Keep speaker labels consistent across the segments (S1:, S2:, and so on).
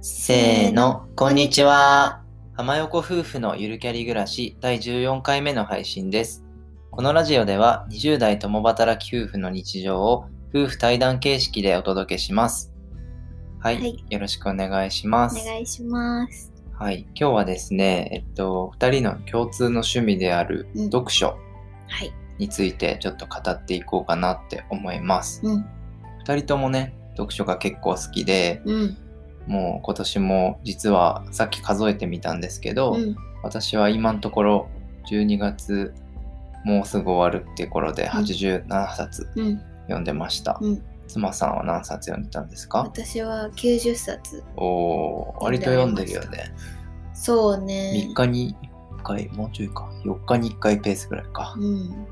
S1: せーの、こんにちは。浜横夫婦のゆるキャリ暮らし第14回目の配信です。このラジオでは20代共働き夫婦の日常を夫婦対談形式でお届けします。はい、
S2: はい
S1: よろしくお願いします。
S2: お願いします。
S1: はい、今日はですね、えっと、2人の共通の趣味である
S2: うん
S1: 読書
S2: はい。
S1: についてちょっと語っていこうかなって思います。
S2: うん。
S1: 2人ともね、読書が結構好きで、
S2: うん。
S1: もう今年も実はさっき数えてみたんですけど、
S2: うん。
S1: 私は今のところ12月もうすぐ終わるっていう頃で87冊
S2: うん。
S1: 読んでました、
S2: うん。
S1: 妻さんは何冊読んでたんですか？
S2: 私は90冊。
S1: おー割と読んでるよね
S2: そうね。
S1: 3日に1回もうちょいか4日に1回ペースぐらいか、
S2: うん。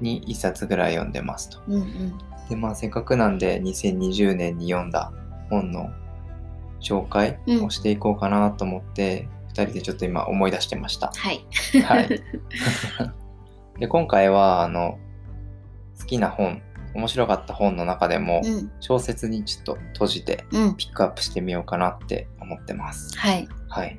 S1: に1冊ぐらい読んでますと
S2: うんうん。
S1: でまあせっかくなんで2020年に読んだ本の紹介をしていこうかなと思って、2人でちょっと今思い出してました
S2: はい。
S1: はい。で今回はあの好きな本面白かった本の中でも
S2: うん。
S1: 小説にちょっと閉じて
S2: うん。
S1: ピックアップしてみようかなって思ってます。
S2: はい。
S1: はい。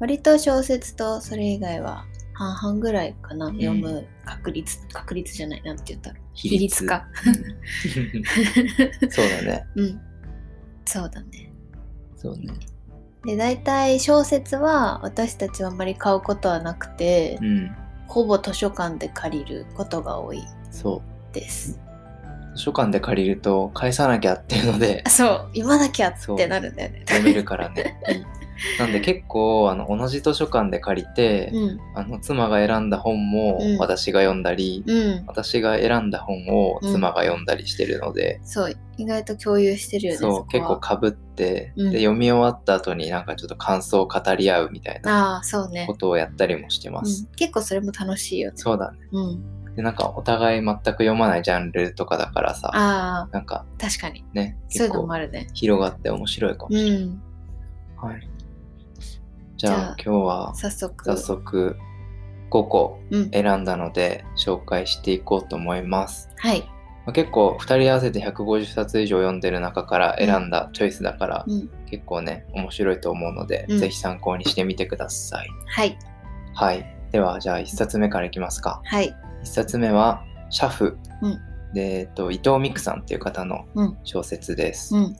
S2: 割と小説とそれ以外は半々ぐらいかな。読む確率、確率じゃない。なんて言ったら。
S1: 比
S2: 比率か。
S1: そうだね。
S2: うん。そうだね。
S1: そうね。
S2: で、大体小説は私たちはあんまり買うことはなくて、
S1: うん。
S2: ほぼ図書館で借りることが多い
S1: そう。
S2: です。
S1: 図書館で借りると返さなきゃっていうので
S2: そう、読まなきゃってなるんだよね。
S1: 読めるからね。なんで結構あの同じ図書館で借りて、
S2: うん。
S1: あの妻が選んだ本も
S2: うん
S1: 私が読んだり、
S2: うん。
S1: 私が選んだ本を妻が読んだりしてるので、
S2: そう、意外と共有してるよね。
S1: そう
S2: こ
S1: 結構
S2: は
S1: かぶって、
S2: うん
S1: で読み終わった後になんかちょっと感想を語り合うみたいな
S2: ああ、そうね
S1: こ。とをやったりもして
S2: うん
S1: ます、、
S2: 結構それも楽しいよね。
S1: そうだね
S2: うん。
S1: でなんかお互い全く読まないジャンルとかだからさ
S2: ああ、
S1: なんか
S2: 確かに。
S1: ね
S2: そういうのもあるね。
S1: 広がって面白いかも
S2: う
S1: しれない、
S2: ん。
S1: はいじゃあ今日は
S2: 早速。
S1: 早速5個
S2: うん。
S1: 選んだので紹介していこうと思います、
S2: はい。
S1: まあ結構2人合わせて150冊以上読んでる中から選んだチョイスだから、
S2: うん。
S1: 結構ね面白いと思うので、
S2: うん
S1: ぜひ参考にしてみてください
S2: はい。
S1: はいではじゃあ1冊目からいきますか
S2: はい。
S1: 1冊目は「シャフ」
S2: うん
S1: で、えっと、伊藤美久さんっていう方の
S2: うん
S1: 小説です、
S2: うん。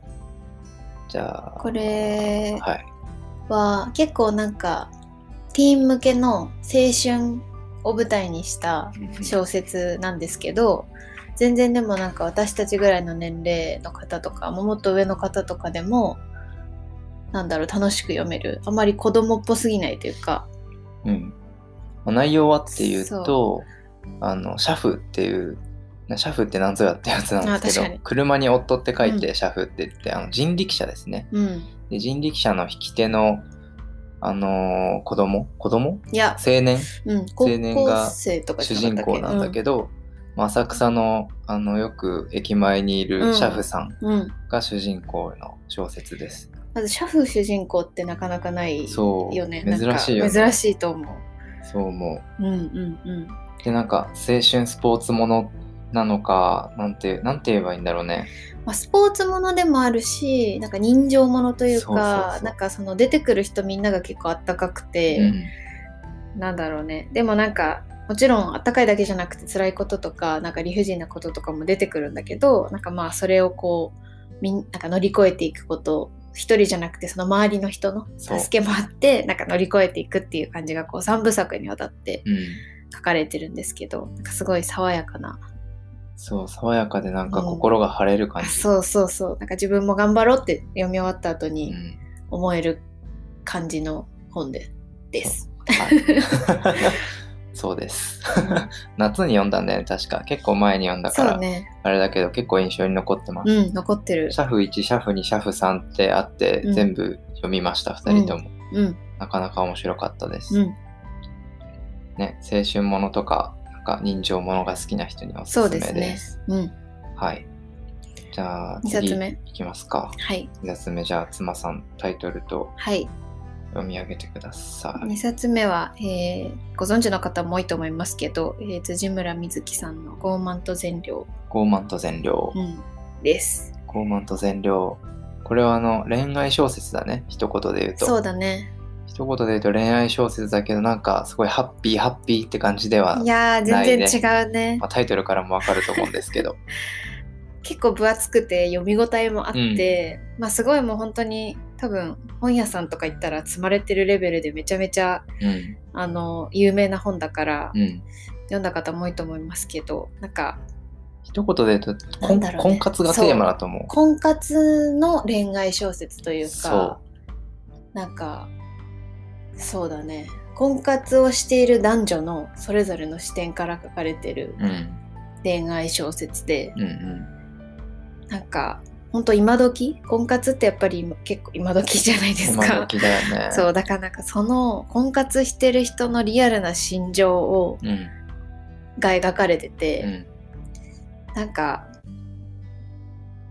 S1: じゃあ
S2: これ
S1: はい
S2: は結構なんか、ティーン向けの青春を舞台にした小説なんですけど、全然でもなんか私たちぐらいの年齢の方とかももっと上の方とかでもなんだろう楽しく読める。あまり子供っぽすぎないというか。
S1: うん。まあ内容はっていう
S2: そ
S1: とあのシャフっていうなシャフって何ぞやってやつなんですけど車に夫って書いて
S2: う
S1: シャフって言って、あの人力車ですね。
S2: うん
S1: で人力車の引き手のあのー子供？子供？
S2: いや、
S1: 青年？
S2: うん、高
S1: 年が主人公なんだけど、まあ浅草のあのよく駅前にいるシャフさん
S2: うん、うん
S1: が主人公の小説です。
S2: まずシャフ主人公ってなかなかない
S1: そう。
S2: よね
S1: 珍しいよね。
S2: 珍しいと思
S1: そう思
S2: う。うんうんうん。
S1: う。でなんか青春スポーツものなのかなんてなんて言えばいいんだろうね。
S2: まあ、スポーツものでもあるしなんか人情ものというかなんかその出てくる人みんなが結構あったかくて、
S1: うん。
S2: なんだろうね。でもなんかもちろんあったかいだけじゃなくて辛いこととかなんか理不尽なこととかも出てくるんだけどなんかまあそれをこうみんなんか乗り越えていくこと一人じゃなくてその周りの人の助けもあってなんか乗り越えていくっていう感じがこう3部作にわたって
S1: うん。
S2: 書かれてるんですけどなんかすごい爽やかな
S1: そう爽やかでなんか
S2: うん
S1: 心が晴れる感じ。
S2: あそうそうそうなんか自分も頑張ろうって読み終わった後
S1: う
S2: に
S1: ん
S2: 思える感じの本でです。
S1: はい そうです。夏に読んだんだよね確か結構前に読んだから、
S2: ね
S1: あれだけど結構印象に残ってます。
S2: うん残ってる
S1: シャフ1、シャフ2、シャフ3ってあって、
S2: うん
S1: 全部読みました、2人とも。
S2: うん
S1: なかなか面白かったです。
S2: うん
S1: ね、青春ものとか、か人情ものが好きな人にはおすすめ
S2: そうで
S1: です。
S2: すねうん
S1: はい。じゃあ、
S2: 二冊目
S1: 次いきますか。
S2: はい
S1: 2冊目、じゃあ、妻さん、タイトルと
S2: はい
S1: 読み上げてください。
S2: 2冊目は、えーご存知の方も多いと思いますけど、えー辻村瑞希さんの「傲慢と善良
S1: 傲慢と善良」。
S2: うんです。
S1: 傲慢と善良。これはあの恋愛小説だね、一言で言うと。
S2: そうだね
S1: 一言で言うと恋愛小説だけど、なんかすごいハッピーハッピーって感じでは、
S2: いやー
S1: ないね
S2: 全然違うね
S1: まあ、タイトルからもわかると思うんですけど。
S2: 結構分厚くて読み応えもあって、まあすごいもう本当に多分本屋さんとか行ったら積まれてるレベルでめちゃめちゃ
S1: うん。
S2: あの有名な本だから、
S1: うん。
S2: 読んだ方も多いと思いますけどなんか
S1: 一言で言うと、婚
S2: ね
S1: 婚活がテーマだと思う。
S2: 婚活の恋愛小説という
S1: そ
S2: かなんかそうだね婚活をしている男女のそれぞれの視点から書かれてる
S1: うん。
S2: 恋愛小説で、
S1: うんうん。
S2: なんか本当今時？婚活ってやっぱり今結構今時じゃないです
S1: 今
S2: か。
S1: 時だよね。
S2: そうだからなんかその婚活してる人のリアルな心情を
S1: うん。
S2: が描かれてて、
S1: うん。
S2: なんか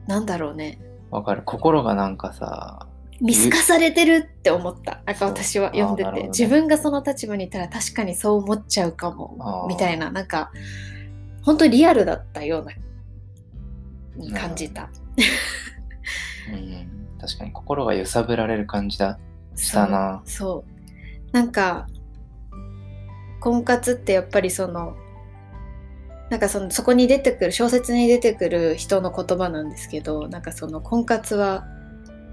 S2: なんだろうね
S1: わかる。心がなんかさ、
S2: 見透かされてるって思った。なんか私は読んでて、
S1: ね。
S2: 自分がその立場にいたら確かにそう思っちゃうかも。みたいな。なんか本当リアルだったようなに感じた。
S1: うん。確かに心が揺さぶられる感じだ。したな。
S2: そう。そう。なんか婚活ってやっぱりそのなんかそのそこに出てくる小説に出てくる人の言葉なんですけどなんかその婚活は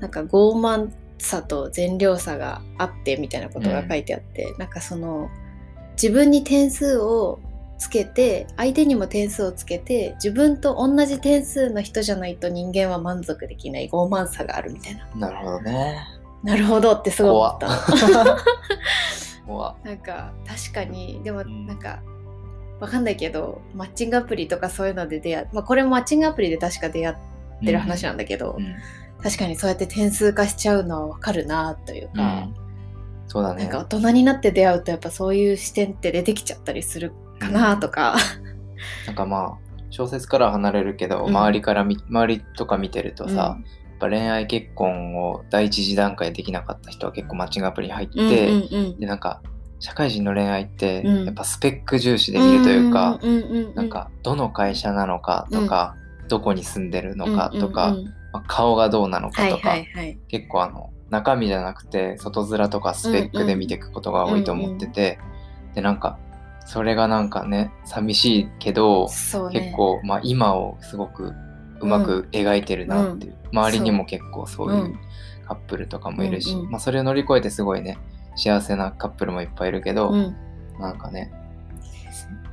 S2: なんか傲慢さと善良さがあってみたいなことが書いてあって、なんかその自分に点数をつけて相手にも点数をつけて自分と同じ点数の人じゃないと人間は満足できない傲慢さがあるみたいな。
S1: なるほどね。
S2: なるほどってすごい思った。なんか確かにでも
S1: ん。
S2: なんかわかんないけどマッチングアプリとかそういうので出会まあこれもマッチングアプリで確か出会ってる話なんだけど、
S1: うん。
S2: 確かにそうやって点数化しちゃうのはわかるなというか、
S1: うん。そうだね。
S2: なんか大人になって出会うとやっぱそういう視点って出てきちゃったりするかなとか、
S1: なんかまあ、小説からは離れるけど、
S2: うん。
S1: 周りからみ、周りとか見てるとさ、やっぱ恋愛結婚を第一次段階できなかった人は結構マッチングアプリに入って、
S2: うんうんうん
S1: で、なんか、社会人の恋愛って、
S2: うん。
S1: やっぱスペック重視で見るというか、
S2: うんうんうんうん
S1: なんか、どの会社なのかとか、どこに住んでるのかとか、
S2: うんうんうん
S1: まあ顔がどうなのか
S2: はい
S1: とか、
S2: はいはい
S1: 結構あの中身じゃなくて外面とかスペックで見ていくことが多いと思ってて、でなんかそれがなんかね寂しいけど、
S2: ね。
S1: 結構、まあ、今をすごくうまく描いてるなっていう、周りにも結構そういうカップルとかもいるし、
S2: うんうん。
S1: まあ、それを乗り越えてすごいね幸せなカップルもいっぱいいるけど、
S2: うん。
S1: なんかね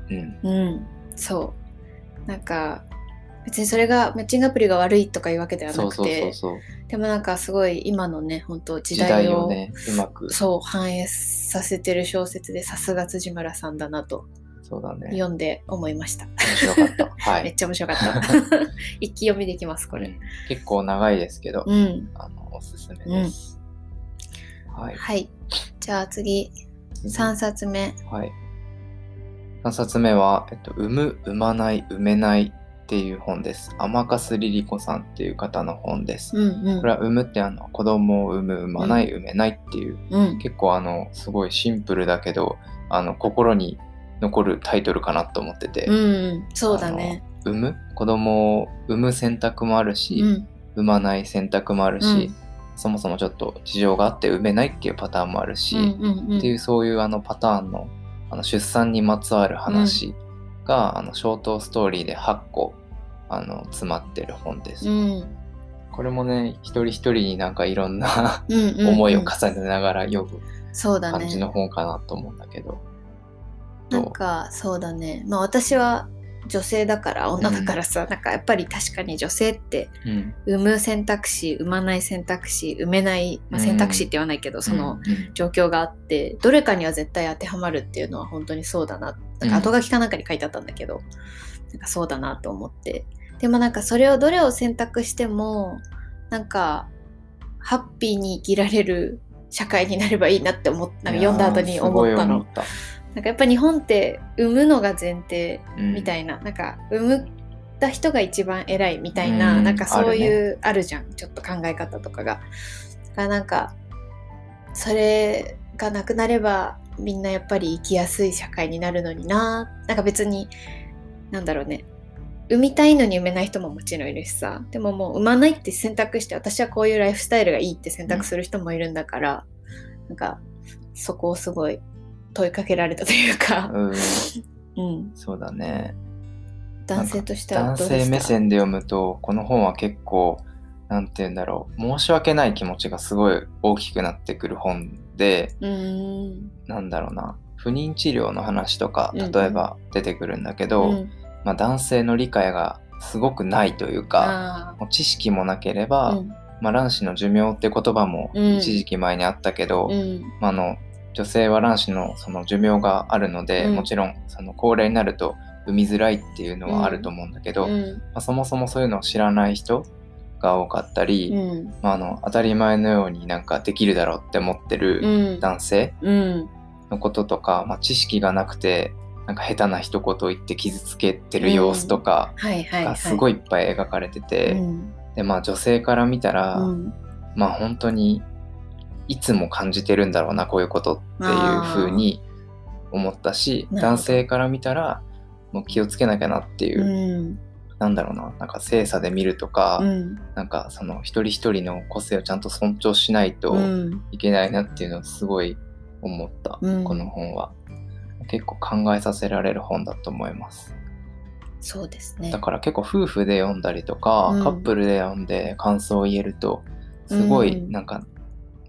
S1: うん。
S2: うん、そう。なんか別にそれがマッチングアプリが悪いとかいうわけではなくてでもなんかすごい今のね本当時
S1: 時
S2: 代を
S1: ねうまく。
S2: そう反映させてる小説でさすが辻村さんだなと
S1: そうだね。
S2: 読んで思いました、
S1: 面白かった。はい、
S2: めっちゃ面白かった。一気読みできますこれ。
S1: うん。結構長いですけど、
S2: うん。
S1: あのおすすめです、はい。
S2: はい。じゃあ次。3冊目。
S1: はい。3冊目は、えっと、産む、産まない、産めないっていう本です。甘粕リリコさんっていう方の本です。
S2: うんうん。
S1: これは産むってあの子供を産む、産まない、産めないっていう、
S2: うん。
S1: 結構あの、すごいシンプルだけど、あの、心に残るタイトルかなと思ってて、
S2: うんうん。そうだね。
S1: 産む？子供を産む選択もあるし、
S2: うん。
S1: 産まない選択もあるし、
S2: うん。
S1: そもそもちょっと事情があって産めないっていうパターンもあるし、
S2: うんうんうん。
S1: っていうそういうあのパターンのあの出産にまつわる話が、あのショートストーリーで8個あの詰まってる本です。
S2: うん。
S1: これもね一人一人になんかいろんな
S2: うんうんうん。
S1: 思いを重ねながら読む
S2: そうだね。
S1: 感じの本かなと思うんだけど。
S2: なんかそうだね。まあ私は女性だから女だからさ、なんかやっぱり確かに女性って
S1: うん、
S2: 産む選択肢産まない選択肢産めない、まあ、選択肢って言わないけど、その
S1: うん
S2: 状況があってどれかには絶対当てはまるっていうのは本当にそうだななんか後書きかなんかに書いてあったんだけど、なんかそうだなと思って。でもなんかそれをどれを選択してもなんかハッピーに生きられる社会になればいいなって思っなんか読んだ後に思ったの。なんかやっぱ日本って産むのが前提
S1: うん
S2: みたいな、なんか産むった人が一番偉いみたいな、
S1: うん
S2: なんかそういうある,、じゃんちょっと考え方とかが。だからなんかそれがなくなればみんなやっぱり生きやすい社会になるのにな。なんか別になんだろうね。産みたいのに産めない人ももちろんいるしさ。でももう産まないって選択して私はこういうライフスタイルがいいって選択する人もいるんだから、なんかそこをすごい問いかけられたというか、
S1: うん、
S2: うん、
S1: そうだね。
S2: 男性としては
S1: 男
S2: どうでした
S1: 性目線で読むとこの本は結構なんて言うんだろう申し訳ない気持ちがすごい大きくなってくる本で
S2: うーん。
S1: なんだろうな。不妊治療の話とか
S2: うんうん。
S1: 例えば出てくるんだけど、
S2: うん。
S1: まあ、男性の理解がすごくないというか
S2: あ
S1: もう知識もなけれ
S2: ー
S1: ば、
S2: うん。
S1: まあ、卵子の寿命って言葉も
S2: うん。
S1: 一時期前にあったけど、
S2: うん。
S1: まあ、あの女性は卵子のその寿命があるので、
S2: うん。
S1: もちろんその高齢になると産みづらいっていうのはあると思うんだけど、ま
S2: うん。
S1: あ、そもそもそういうのを知らない人が多かったり、
S2: うん。
S1: まあ、あの当たり前のようになんかできるだろうって思ってる
S2: うん。
S1: 男性
S2: うん。
S1: のこととか、まあ、知識がなくてなんか下手な一言を言って傷つけてる様子とかがすごいいっぱい描かれてて、
S2: うん。
S1: でまあ女性から見たら、
S2: うん。
S1: まあ本当にいつも感じてるんだろうなこういうことっていう風に思ったし男性から見たらもう気をつけなきゃなっていう、
S2: うん
S1: なんだろうななんか精査で見るとか、
S2: うん。
S1: なんかその一人一人の個性をちゃんと尊重しないと
S2: うん。
S1: いけないなっていうのをすごい思った、
S2: うん。
S1: この本は。結構考えさせられる本だと思います。
S2: そうですね。
S1: だから結構夫婦で読んだりとか、
S2: うん。
S1: カップルで読んで感想を言えるとすごい
S2: うん
S1: なんか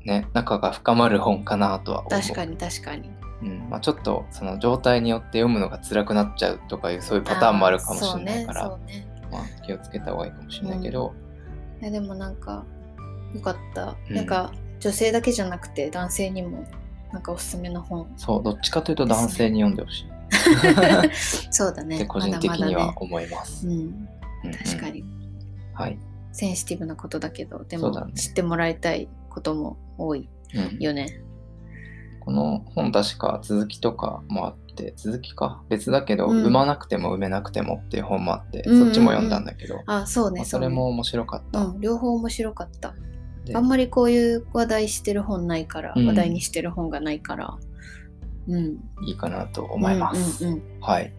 S1: ね、仲が深まる本かなとは思う。
S2: 確かに確かに
S1: うんまあ、ちょっとその状態によって読むのが辛くなっちゃうとかいうそういうパターンもあるかもしれないから、
S2: あーそうね。
S1: まあ、気をつけた方がいいかもしれないけど、
S2: そうねいやでもなんかよかった、
S1: うん。
S2: なんか女性だけじゃなくて男性にもなんかおすすめの本。
S1: そうどっちかというと男性に読んでほしい。
S2: そうだね。
S1: 個人的には
S2: まだまだね。
S1: 思います。
S2: うん、
S1: うん。うん
S2: 確かに。
S1: はい、
S2: センシティブなことだけどでも知ってもらいたいことも多い
S1: うん。
S2: よね
S1: この本確か続きとかもあって続きか？別だけど、
S2: うん。
S1: 産まなくても産めなくてもっていう本もあって、
S2: うん。うんうん
S1: そっちも読んだんだけど、
S2: あそうね
S1: まあ
S2: そ
S1: れも面白かった。
S2: うん、両方面白かった。
S1: で
S2: あんまりこういう話題してる本ないから、
S1: うん。
S2: 話題にしてる本がないから。うん。
S1: いいかなと思います。
S2: うんうんうん
S1: はい。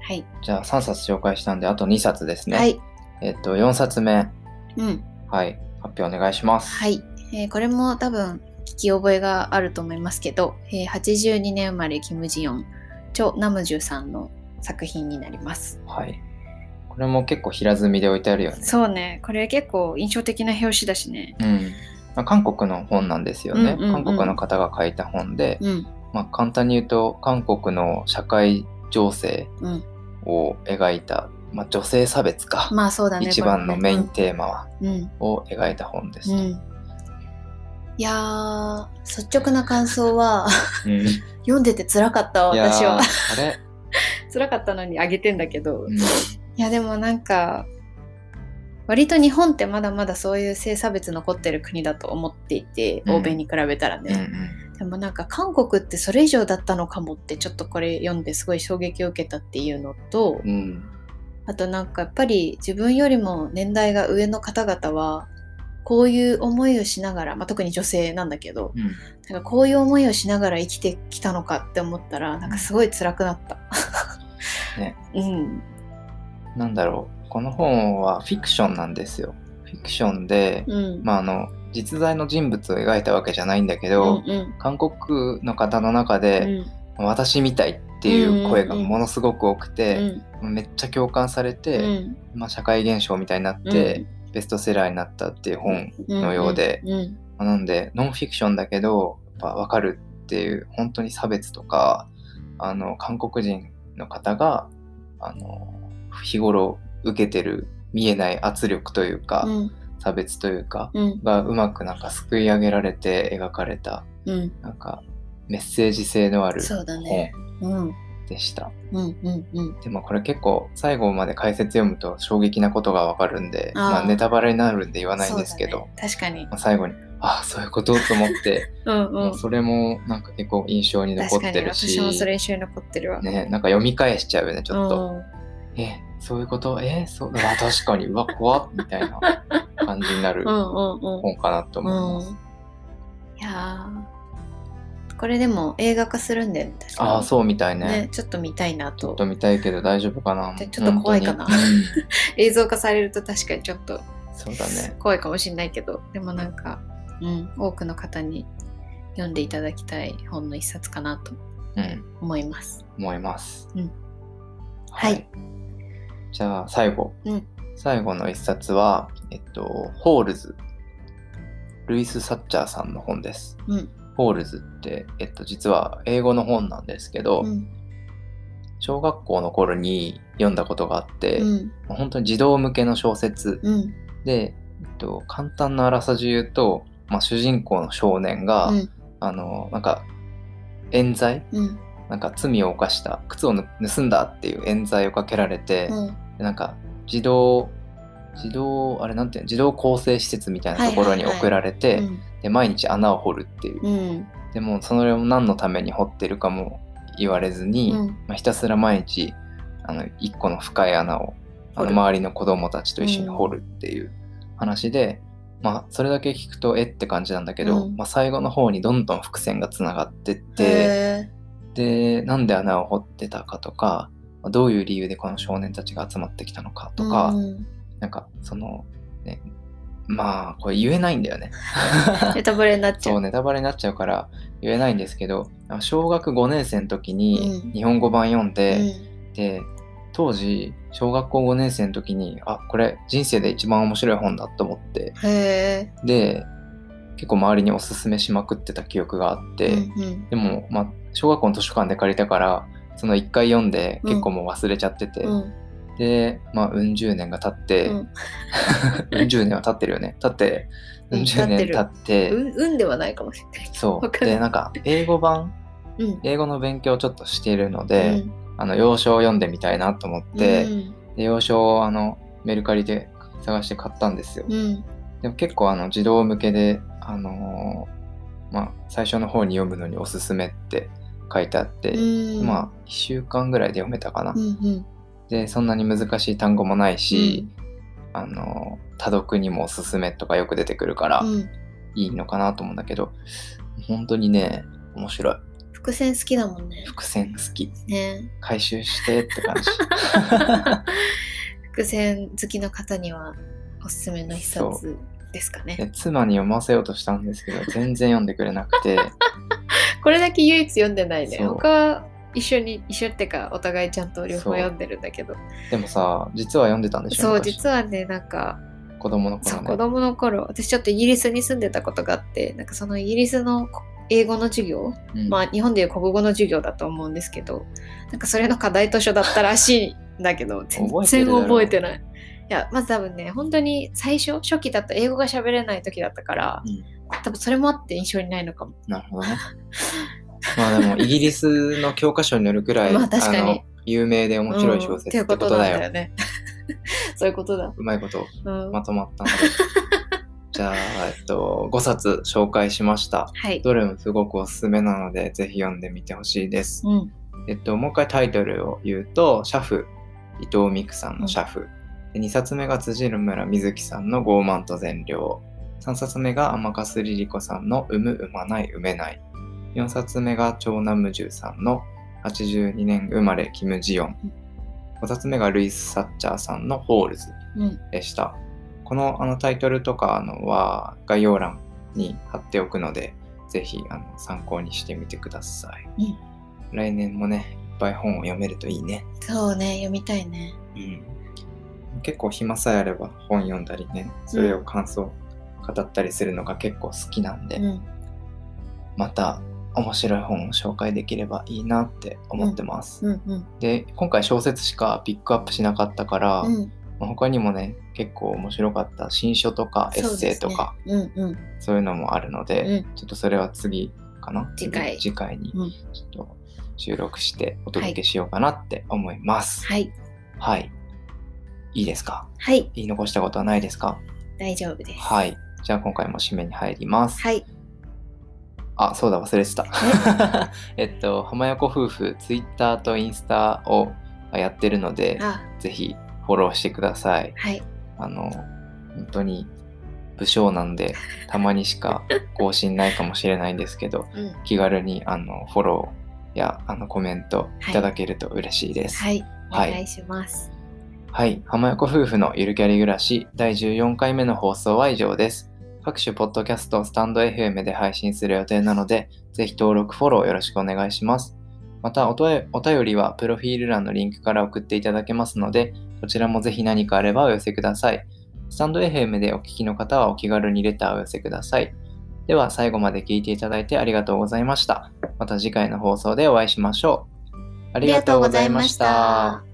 S2: はい。
S1: じゃあ3冊紹介したんであと2冊ですね。
S2: はい。
S1: えっと4冊目。
S2: うん。
S1: はい。発表お願いします。
S2: はい、えーこれも多分聞き覚えがあると思いますけど、えー82年生まれキム・ジヨンチョ・ナムジュさんの作品になります。
S1: はい。これも結構平積みで置いてあるよね。
S2: そうね。これ結構印象的な表紙だしね。
S1: うん。まあ、韓国の本なんですよね、
S2: うんうんうん。
S1: 韓国の方が書いた本で、
S2: うん。
S1: まあ、簡単に言うと韓国の社会情勢
S2: うん。
S1: を描いた、まあ、女性差別か、
S2: まあそうだね。
S1: 一番のメイン
S2: こ
S1: テーマは、
S2: れね
S1: を描いた本です
S2: うん、うん、いやー率直な感想は
S1: うん。い
S2: 読んでて辛かった私は。
S1: あれ、
S2: 辛かったのにあげてんだけど、
S1: うん。
S2: いやでもなんか割と日本ってまだまだそういう性差別残ってる国だと思っていて、
S1: うん。
S2: 欧米に比べたら
S1: うん
S2: ね、でもなんか韓国ってそれ以上だったのかもってちょっとこれ読んですごい衝撃を受けたっていうのと、
S1: うんうん。
S2: あとなんかやっぱり自分よりも年代が上の方々はこういう思いをしながら、まあ、特に女性なんだけど
S1: うん。
S2: なんかこういう思いをしながら生きてきたのかって思ったらなんかすごい辛くなった。
S1: ね。
S2: うん。
S1: なんだろう。この本はフィクションなんですよ。フィクションで、
S2: うん。
S1: まああの実在の人物を描いたわけじゃないんだけど、
S2: うんうん。
S1: 韓国の方の中
S2: う
S1: で、
S2: ん。
S1: 私みたいっていう声がものすごく多くて、めっちゃ共感され
S2: う
S1: て、
S2: ん。
S1: まあ、社会現象みたいになって、ベストセラーになったっていう本のようで、なんでノンフィクションだけどやっぱ分かるっていう本当に差別とかあの韓国人の方があの日頃受けてる見えない圧力というか、
S2: うん。
S1: 差別というか
S2: うん。
S1: がうまくなんかすくい上げられて描かれた
S2: うん。
S1: なんかメッセージ性のある
S2: そうだね。
S1: 本。
S2: うん
S1: でした。
S2: うんうんうん。
S1: でもこれ結構最後まで解説読むと衝撃なことがわかるんでまあ、ネタバレになるんで言わないんですけど、
S2: ね確かに。
S1: まあ、最後にああそういうことと思って、
S2: うん
S1: それもなんか結構印象に残ってるし
S2: 私もそれ印象に残ってるわ。
S1: ね、なんか読み返しちゃうよねちょっと、
S2: うん。
S1: えそういうこと？えそうあ確かにうわ怖っみたいな感じになる
S2: うんうんうん。
S1: 本かなと思います。
S2: うん。いやこれでも映画化するんだよね確か
S1: ああそうみたいね。
S2: ねちょっと見たいな
S1: ちょっ
S2: と
S1: と見たいけど大丈夫かな？
S2: でちょっと怖いかな。映像化されると確かにちょっと
S1: そうだね。
S2: 怖いかもしれないけど。でもなんか、うん、多くの方に読んでいただきたい本の一冊かなと
S1: うん
S2: 思います。
S1: 思います、
S2: うん。はい。
S1: じゃあ最後、
S2: うん。
S1: 最後の一冊はえっとホールズ。ルイス・サッチャーさんの本です。
S2: うん
S1: ホールズって、えっと、実は英語の本なんですけど、
S2: うん。
S1: 小学校の頃に読んだことがあって、
S2: うん。
S1: まあ本当に児童向けの小説。
S2: うん。
S1: で、えっと、簡単なあらさじ言うと、まあ、主人公の少年が、
S2: うん。
S1: あのなんか冤罪？
S2: うん。
S1: なんか罪を犯した靴をぬ盗んだっていう冤罪をかけられて、
S2: うん。
S1: でなんか児童児童あれなんていうの児童更生施設みたいなところに送られて、毎日穴を掘るっていう、
S2: うん。
S1: でもそれを何のために掘ってるかも言われずに、
S2: うん。
S1: まあ、ひたすら毎日あの一個の深い穴をあの周りの子供たちと一緒に掘るっていう話で、まあそれだけ聞くとえって感じなんだけど、
S2: うん。
S1: まあ、最後の方にどんどん伏線がつながってって
S2: へ
S1: でなんで穴を掘ってたかとかまあどういう理由でこの少年たちが集まってきたのか
S2: ー
S1: とか、
S2: うん
S1: なんかそのねまあこれ言えないんだよね。
S2: ネタバレになっちゃ。
S1: そううネタバレになっちゃうから言えないんですけど小学5年生の時に
S2: うん
S1: 日本語版読んで、
S2: うん
S1: で当時小学校5年生の時にあこれ人生で一番面白い本だと思って
S2: へ
S1: で結構周りにおすすめしまくってた記憶があっ
S2: え。
S1: て、
S2: うんうん
S1: でも、まあ、小学校の図書館で借りたからその1回読んで結構もう忘れちゃってて、
S2: うん
S1: でまあうん十年が経って、
S2: うん。
S1: うん十年は経ってるよね。経って
S2: うん
S1: うん十年経って、
S2: うん運ではないかもしれない。
S1: そう。でなんか英語版
S2: うん。
S1: 英語の勉強をちょっとしているので、
S2: うん。
S1: あの要所を読んでみたいなと思って、
S2: うん。
S1: で要所をあのメルカリで探して買ったんですよ。
S2: うん。
S1: でも結構あの児童向けで、あのーまあ、最初の方に読むのにおすすめって書いてあって、
S2: うん。
S1: まあ1週間ぐらいで読めたかな。
S2: うんうん
S1: でそんなに難しい単語もないし、あのー多読にもおすすめとかよく出てくるから
S2: うん
S1: いいのかなと思うんだけど、本当にね面白い。
S2: 伏線好きだもんね。
S1: 伏線好き。
S2: ね
S1: 回収してって感じ。
S2: 伏線好きの方にはおすすめの一冊ですかね。
S1: で妻に読ませようとしたんですけど全然読んでくれなくて
S2: これだけ唯一読んでないね。他は一緒に一緒ってかお互いちゃんと両方読んでるんだけど。
S1: でもさ実は読んでたんでしょ？
S2: そう
S1: 昔。
S2: 実はねなんか
S1: 子供の頃ね。
S2: 子供の頃。私ちょっとイギリスに住んでたことがあってなんかそのイギリスの英語の授業、
S1: うん。
S2: まあ日本でいう国語の授業だと思うんですけどなんかそれの課題図書だったらしいんだけど全然
S1: 覚えて
S2: ない。いやまず多分ね本当に最初初期だと英語が喋れない時だったから、
S1: うん。
S2: 多分それもあって印象にないのかも。
S1: なるほどね まあでもイギリスの教科書に載るくらい、
S2: まあ確かに
S1: の有名で面白い小説ってことだよ,、
S2: うんだよね。そういうことだ。
S1: うまいこと
S2: うん
S1: まとまったんで じゃあ、えっと、5冊紹介しました
S2: はい。
S1: どれもすごくおすすめなのでぜひ読んでみてほしいです
S2: うん。
S1: えっと、もう一回タイトルを言うと、シャフ、伊藤美久さんのシャフ。で2冊目が辻村瑞希さんの傲慢と善良。3冊目が甘粕リリ子さんの産む、産まない、産めない。4冊目が長男無重さんの82年生まれ、キム・ジヨン。5冊目がルイス・サッチャーさんのホールズ
S2: うん。
S1: でした。このあのタイトルとかのは概要欄に貼っておくので、ぜひあの参考にしてみてください。
S2: うん
S1: 来年もね、いっぱい本を読めるといいね。
S2: そうね、読みたいね。
S1: うん、結構暇さえあれば本読んだりね、それを感想語ったりするのが結構好きなんで、
S2: うん。
S1: また面白い本を紹介できればいいなって思ってます。
S2: うんうん。
S1: で、今回小説しかピックアップしなかったから、
S2: うん。
S1: まあ他にもね、結構面白かった新書とかエッセイとか
S2: そうね。うんうん。
S1: そういうのもあるので、
S2: うん
S1: ちょっとそれは次かな？
S2: 次回
S1: 次回に
S2: うん
S1: ちょっと収録してお届けしようかなって思います。
S2: はい。
S1: はい。いいですか？
S2: はい。
S1: 言い残したことはないですか？
S2: 大丈夫です。
S1: はい。じゃあ今回も締めに入ります。
S2: はい。
S1: あ、そうだ、忘れてた。えっと、浜横夫婦、ツイッターとインスタをやってるので、
S2: あ、
S1: ぜひフォローしてください。
S2: はい。
S1: あの、本当に武将なんで たまにしか更新ないかもしれないんですけど
S2: うん
S1: 気軽にあのフォローやあのコメントいただけると嬉しいです。
S2: はいお
S1: はい
S2: 願いします。
S1: はい、浜横夫婦のゆるキャリ暮らし第14回目の放送は以上です。各種ポッドキャスト、スタンド FM で配信する予定なので、ぜひ登録、フォローよろしくお願いします。またお、便りはプロフィール欄のリンクから送っていただけますので、こちらもぜひ何かあればお寄せください。スタンド FM でお聞きの方はお気軽にレターを寄せください。では最後まで聞いていただいてありがとうございました。また次回の放送でお会いしましょう。
S2: あ
S1: りがとうございました。